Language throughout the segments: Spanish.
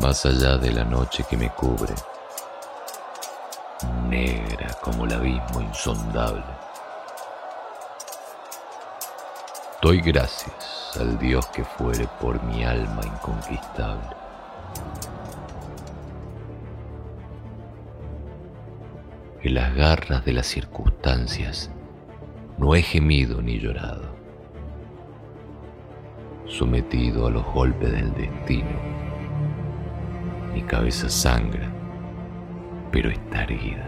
más allá de la noche que me cubre, negra como el abismo insondable. Doy gracias al Dios que fuere por mi alma inconquistable. En las garras de las circunstancias no he gemido ni llorado, sometido a los golpes del destino mi cabeza sangra, pero está erguida.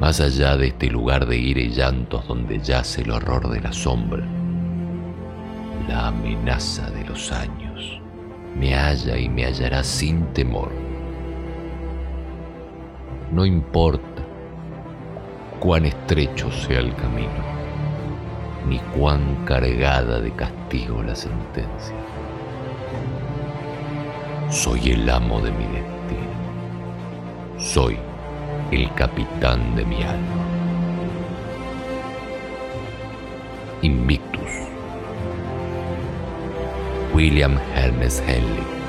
Más allá de este lugar de ira y llantos donde yace el horror de la sombra, la amenaza de los años me halla y me hallará sin temor. No importa cuán estrecho sea el camino, ni cuán cargada de castigo la sentencia. Soy el amo de mi destino. Soy el capitán de mi alma. Invictus. William Hermes Henley.